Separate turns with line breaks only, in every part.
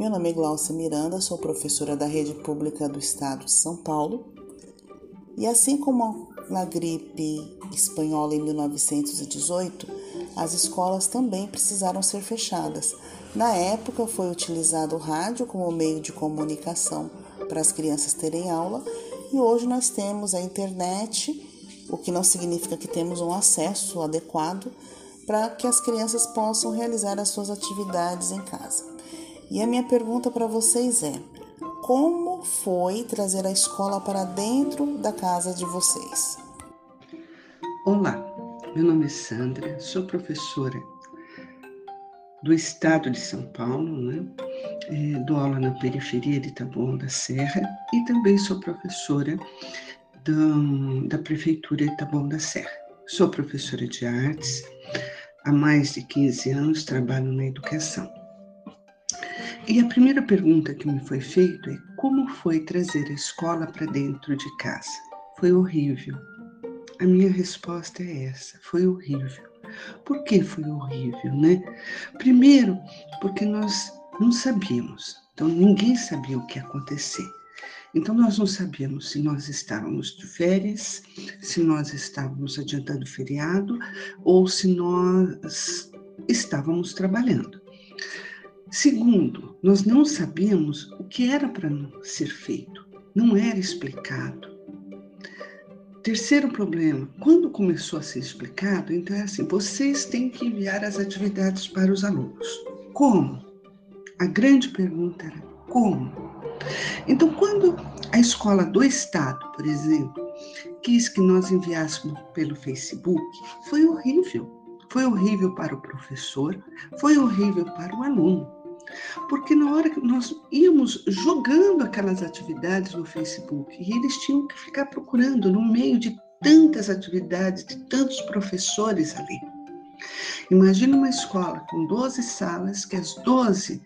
Meu nome é Glaucia Miranda, sou professora da Rede Pública do Estado de São Paulo. E assim como na gripe espanhola em 1918, as escolas também precisaram ser fechadas. Na época foi utilizado o rádio como meio de comunicação para as crianças terem aula e hoje nós temos a internet, o que não significa que temos um acesso adequado para que as crianças possam realizar as suas atividades em casa. E a minha pergunta para vocês é: como foi trazer a escola para dentro da casa de vocês?
Olá, meu nome é Sandra, sou professora do estado de São Paulo, né? É, dou aula na periferia de Taboão da Serra e também sou professora do, da prefeitura de Taboão da Serra. Sou professora de artes, há mais de 15 anos trabalho na educação. E a primeira pergunta que me foi feita é como foi trazer a escola para dentro de casa? Foi horrível. A minha resposta é essa, foi horrível. Por que foi horrível, né? Primeiro, porque nós não sabíamos. Então ninguém sabia o que ia acontecer. Então nós não sabíamos se nós estávamos de férias, se nós estávamos adiantando feriado ou se nós estávamos trabalhando. Segundo, nós não sabíamos o que era para ser feito, não era explicado. Terceiro problema, quando começou a ser explicado, então é assim: vocês têm que enviar as atividades para os alunos. Como? A grande pergunta era como? Então, quando a escola do Estado, por exemplo, quis que nós enviássemos pelo Facebook, foi horrível. Foi horrível para o professor, foi horrível para o aluno. Porque na hora que nós íamos jogando aquelas atividades no Facebook e eles tinham que ficar procurando no meio de tantas atividades, de tantos professores ali. Imagina uma escola com 12 salas, que as 12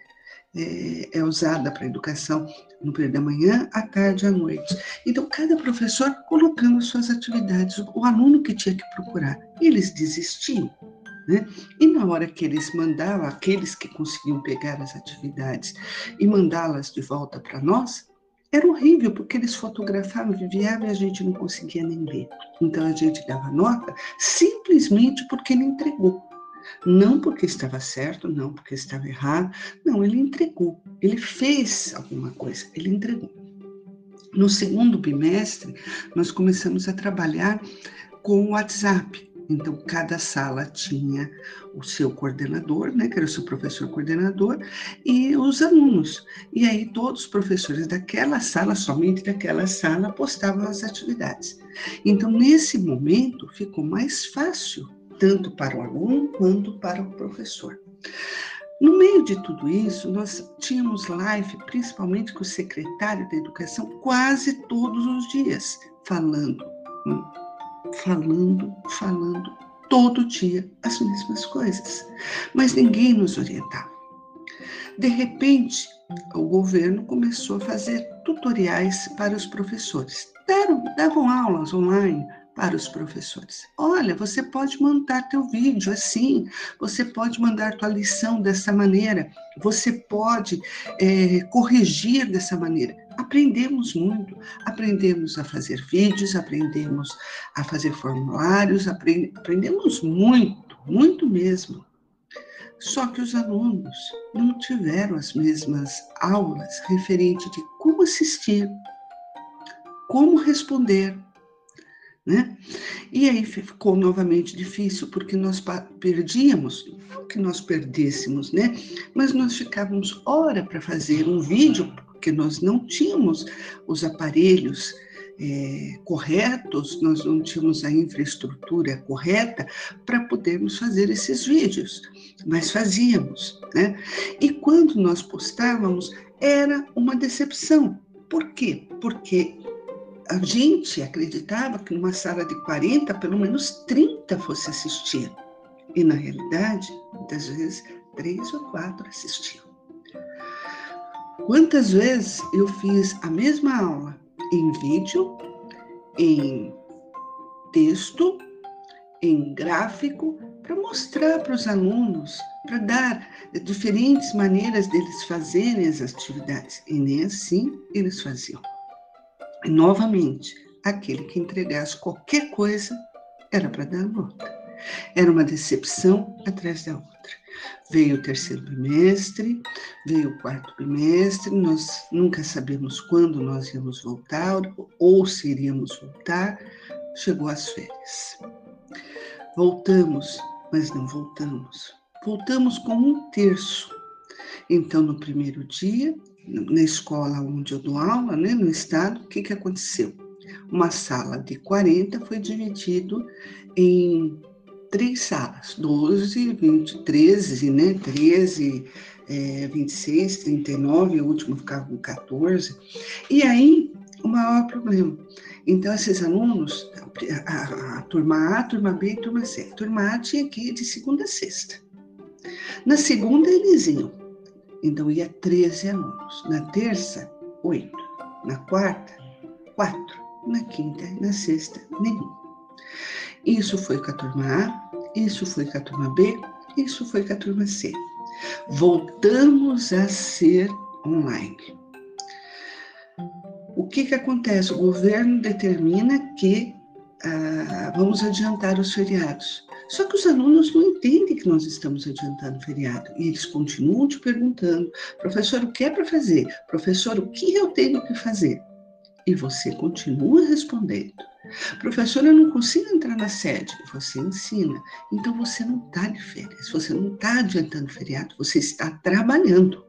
é, é usada para educação no período da manhã, à tarde e à noite. Então, cada professor colocando suas atividades, o aluno que tinha que procurar. Eles desistiam. Né? E na hora que eles mandavam, aqueles que conseguiam pegar as atividades e mandá-las de volta para nós, era horrível, porque eles fotografavam, enviavam e a gente não conseguia nem ler. Então a gente dava nota simplesmente porque ele entregou. Não porque estava certo, não porque estava errado, não, ele entregou. Ele fez alguma coisa, ele entregou. No segundo bimestre, nós começamos a trabalhar com o WhatsApp. Então, cada sala tinha o seu coordenador, né, que era o seu professor coordenador, e os alunos. E aí, todos os professores daquela sala, somente daquela sala, postavam as atividades. Então, nesse momento, ficou mais fácil, tanto para o aluno quanto para o professor. No meio de tudo isso, nós tínhamos live, principalmente com o secretário da Educação, quase todos os dias, falando falando, falando todo dia as mesmas coisas, mas ninguém nos orientava. De repente, o governo começou a fazer tutoriais para os professores. Deram, davam aulas online para os professores. Olha, você pode mandar teu vídeo assim, você pode mandar tua lição dessa maneira, você pode é, corrigir dessa maneira. Aprendemos muito, aprendemos a fazer vídeos, aprendemos a fazer formulários, aprendemos muito, muito mesmo. Só que os alunos não tiveram as mesmas aulas referente de como assistir, como responder, né? E aí ficou novamente difícil, porque nós perdíamos, não que nós perdêssemos, né? Mas nós ficávamos hora para fazer um vídeo, porque nós não tínhamos os aparelhos é, corretos, nós não tínhamos a infraestrutura correta para podermos fazer esses vídeos, mas fazíamos, né? E quando nós postávamos, era uma decepção. Por quê? Porque a gente acreditava que numa sala de 40, pelo menos 30 fosse assistir. E na realidade, muitas vezes, três ou quatro assistiam. Quantas vezes eu fiz a mesma aula em vídeo, em texto, em gráfico, para mostrar para os alunos, para dar diferentes maneiras deles fazerem as atividades. E nem assim eles faziam. E, novamente, aquele que entregasse qualquer coisa era para dar nota. Era uma decepção atrás da outra. Veio o terceiro bimestre, veio o quarto bimestre, nós nunca sabemos quando nós íamos voltar ou se iríamos voltar. Chegou as férias. Voltamos, mas não voltamos. Voltamos com um terço. Então, no primeiro dia, na escola onde eu dou aula, né, no estado, o que, que aconteceu? Uma sala de 40 foi dividido em três salas, 12, 20, 13, né? 13, é, 26, 39, o último ficava com 14. E aí, o maior problema. Então, esses alunos, a, a, a, turma A, a turma B e a turma C. A turma A tinha que ir de segunda a sexta. Na segunda, eles iam. Então, ia 13 alunos. Na terça, 8. Na quarta, 4. Na quinta e na sexta, nenhum. Isso foi com a turma A, isso foi com a turma B, isso foi com a turma C. Voltamos a ser online. O que, que acontece? O governo determina que ah, vamos adiantar os feriados. Só que os alunos não entendem que nós estamos adiantando o feriado e eles continuam te perguntando: professor, o que é para fazer? Professor, o que eu tenho que fazer? E você continua respondendo. Professora, eu não consigo entrar na sede. Você ensina. Então você não está de férias, você não está adiantando feriado, você está trabalhando.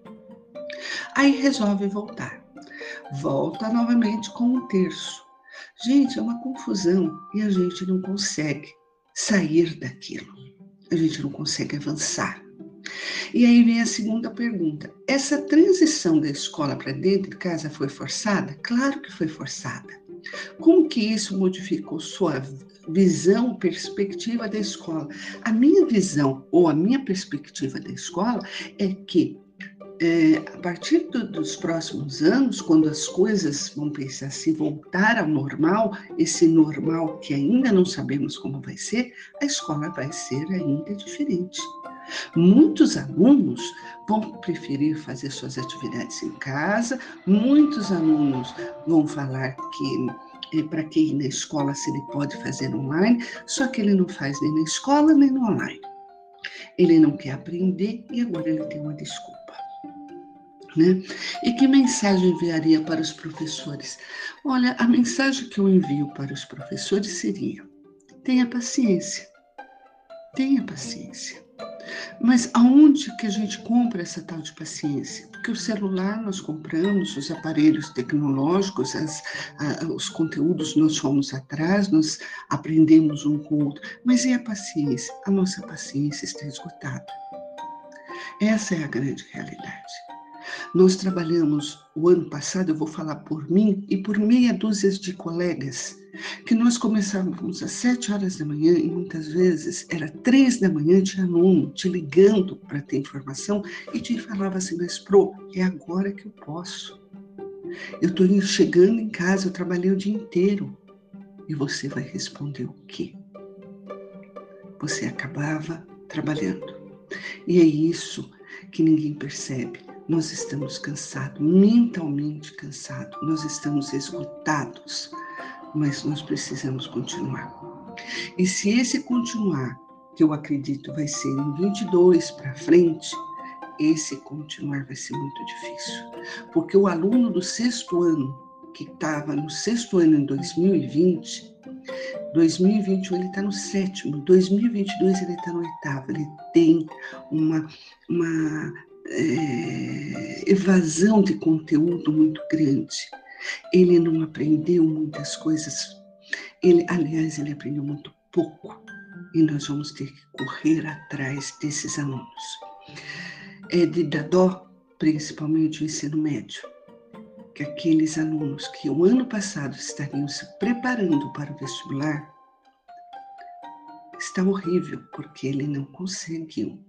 Aí resolve voltar. Volta novamente com um terço. Gente, é uma confusão e a gente não consegue sair daquilo. A gente não consegue avançar. E aí vem a segunda pergunta: essa transição da escola para dentro de casa foi forçada? Claro que foi forçada. Como que isso modificou sua visão, perspectiva da escola? A minha visão ou a minha perspectiva da escola é que é, a partir do, dos próximos anos, quando as coisas vão pensar se voltar ao normal, esse normal que ainda não sabemos como vai ser, a escola vai ser ainda diferente. Muitos alunos vão preferir fazer suas atividades em casa, muitos alunos vão falar que é, para que ir na escola se ele pode fazer online, só que ele não faz nem na escola nem no online. Ele não quer aprender e agora ele tem uma desculpa. Né? E que mensagem enviaria para os professores? Olha, a mensagem que eu envio para os professores seria: tenha paciência, tenha paciência. Mas aonde que a gente compra essa tal de paciência? Porque o celular nós compramos, os aparelhos tecnológicos, as, a, os conteúdos nós fomos atrás, nós aprendemos um com o outro. Mas e a paciência? A nossa paciência está esgotada. Essa é a grande realidade. Nós trabalhamos o ano passado, eu vou falar por mim e por meia dúzia de colegas, que nós começávamos às sete horas da manhã e muitas vezes era três da manhã, tinha aluno te ligando para ter informação e te falava assim, mas pro, é agora que eu posso. Eu estou chegando em casa, eu trabalhei o dia inteiro. E você vai responder o quê? Você acabava trabalhando. E é isso que ninguém percebe. Nós estamos cansados, mentalmente cansados, nós estamos esgotados, mas nós precisamos continuar. E se esse continuar, que eu acredito vai ser em 22 para frente, esse continuar vai ser muito difícil. Porque o aluno do sexto ano, que estava no sexto ano em 2020, 2021 ele está no sétimo, 2022 ele está no oitavo, ele tem uma, uma é, evasão de conteúdo muito grande. Ele não aprendeu muitas coisas. Ele, aliás, ele aprendeu muito pouco. E nós vamos ter que correr atrás desses alunos. É de dar dó, principalmente o ensino médio, que aqueles alunos que o ano passado estariam se preparando para o vestibular, está horrível, porque ele não conseguiu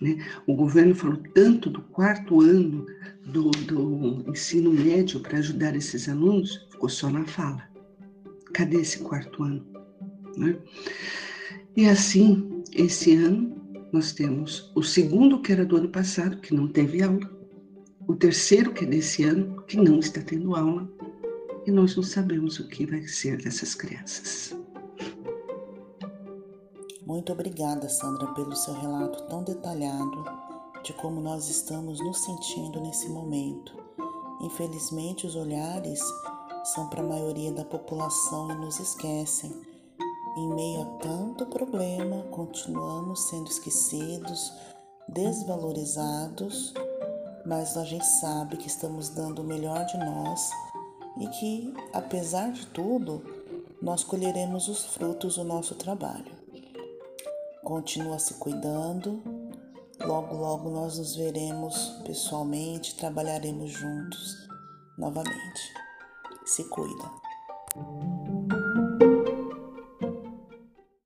né? O governo falou tanto do quarto ano do, do ensino médio para ajudar esses alunos, ficou só na fala. Cadê esse quarto ano? Né? E assim, esse ano, nós temos o segundo, que era do ano passado, que não teve aula, o terceiro, que é desse ano, que não está tendo aula, e nós não sabemos o que vai ser dessas crianças.
Muito obrigada, Sandra, pelo seu relato tão detalhado de como nós estamos nos sentindo nesse momento. Infelizmente, os olhares são para a maioria da população e nos esquecem. Em meio a tanto problema, continuamos sendo esquecidos, desvalorizados, mas a gente sabe que estamos dando o melhor de nós e que, apesar de tudo, nós colheremos os frutos do nosso trabalho. Continua se cuidando. Logo, logo nós nos veremos pessoalmente, trabalharemos juntos novamente. Se cuida.